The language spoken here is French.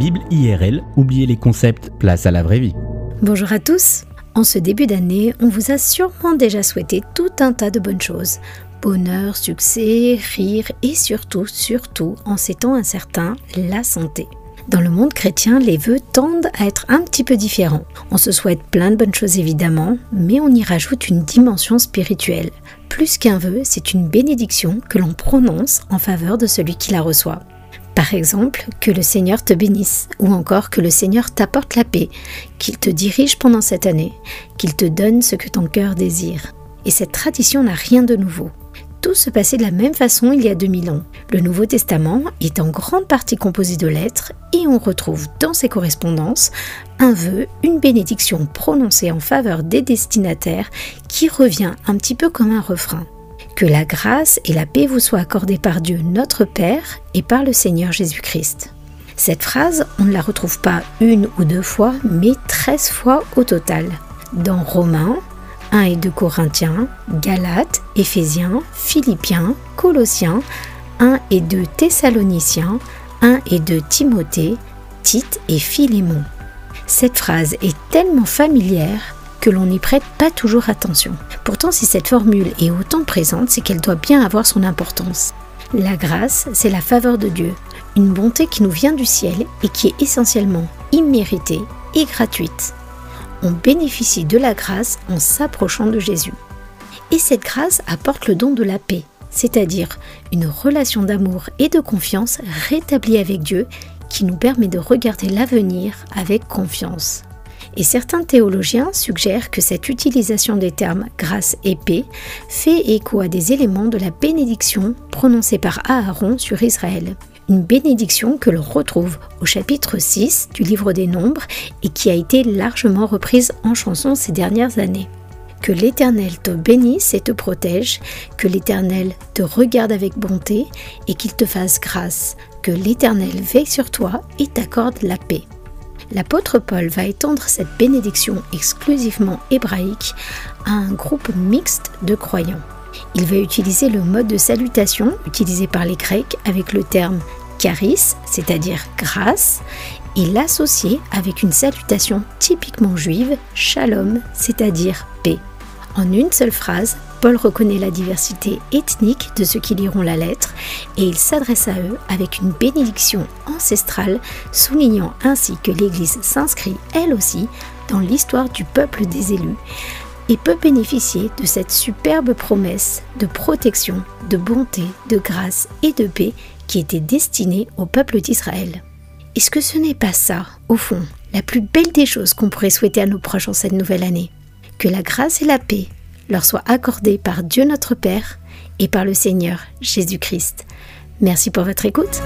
Bible IRL, oubliez les concepts, place à la vraie vie. Bonjour à tous. En ce début d'année, on vous a sûrement déjà souhaité tout un tas de bonnes choses. Bonheur, succès, rire et surtout, surtout, en ces temps incertains, la santé. Dans le monde chrétien, les vœux tendent à être un petit peu différents. On se souhaite plein de bonnes choses évidemment, mais on y rajoute une dimension spirituelle. Plus qu'un vœu, c'est une bénédiction que l'on prononce en faveur de celui qui la reçoit. Par exemple, que le Seigneur te bénisse, ou encore que le Seigneur t'apporte la paix, qu'il te dirige pendant cette année, qu'il te donne ce que ton cœur désire. Et cette tradition n'a rien de nouveau. Tout se passait de la même façon il y a 2000 ans. Le Nouveau Testament est en grande partie composé de lettres et on retrouve dans ses correspondances un vœu, une bénédiction prononcée en faveur des destinataires qui revient un petit peu comme un refrain. Que la grâce et la paix vous soient accordées par Dieu notre Père et par le Seigneur Jésus-Christ. Cette phrase, on ne la retrouve pas une ou deux fois, mais treize fois au total. Dans Romains, 1 et 2 Corinthiens, Galates, Éphésiens, Philippiens, Colossiens, 1 et 2 Thessaloniciens, 1 et 2 Timothée, Tite et Philémon. Cette phrase est tellement familière que l'on n'y prête pas toujours attention. Pourtant, si cette formule est autant présente, c'est qu'elle doit bien avoir son importance. La grâce, c'est la faveur de Dieu, une bonté qui nous vient du ciel et qui est essentiellement imméritée et gratuite on bénéficie de la grâce en s'approchant de Jésus. Et cette grâce apporte le don de la paix, c'est-à-dire une relation d'amour et de confiance rétablie avec Dieu qui nous permet de regarder l'avenir avec confiance. Et certains théologiens suggèrent que cette utilisation des termes grâce et paix fait écho à des éléments de la bénédiction prononcée par Aaron sur Israël une bénédiction que l'on retrouve au chapitre 6 du livre des Nombres et qui a été largement reprise en chanson ces dernières années. Que l'Éternel te bénisse et te protège, que l'Éternel te regarde avec bonté et qu'il te fasse grâce, que l'Éternel veille sur toi et t'accorde la paix. L'apôtre Paul va étendre cette bénédiction exclusivement hébraïque à un groupe mixte de croyants. Il va utiliser le mode de salutation utilisé par les Grecs avec le terme charis, c'est-à-dire grâce, et l'associer avec une salutation typiquement juive, shalom, c'est-à-dire paix. En une seule phrase, Paul reconnaît la diversité ethnique de ceux qui liront la lettre et il s'adresse à eux avec une bénédiction ancestrale, soulignant ainsi que l'Église s'inscrit elle aussi dans l'histoire du peuple des élus et peut bénéficier de cette superbe promesse de protection, de bonté, de grâce et de paix qui était destinée au peuple d'Israël. Est-ce que ce n'est pas ça, au fond, la plus belle des choses qu'on pourrait souhaiter à nos proches en cette nouvelle année? Que la grâce et la paix leur soient accordées par Dieu notre Père et par le Seigneur Jésus-Christ. Merci pour votre écoute.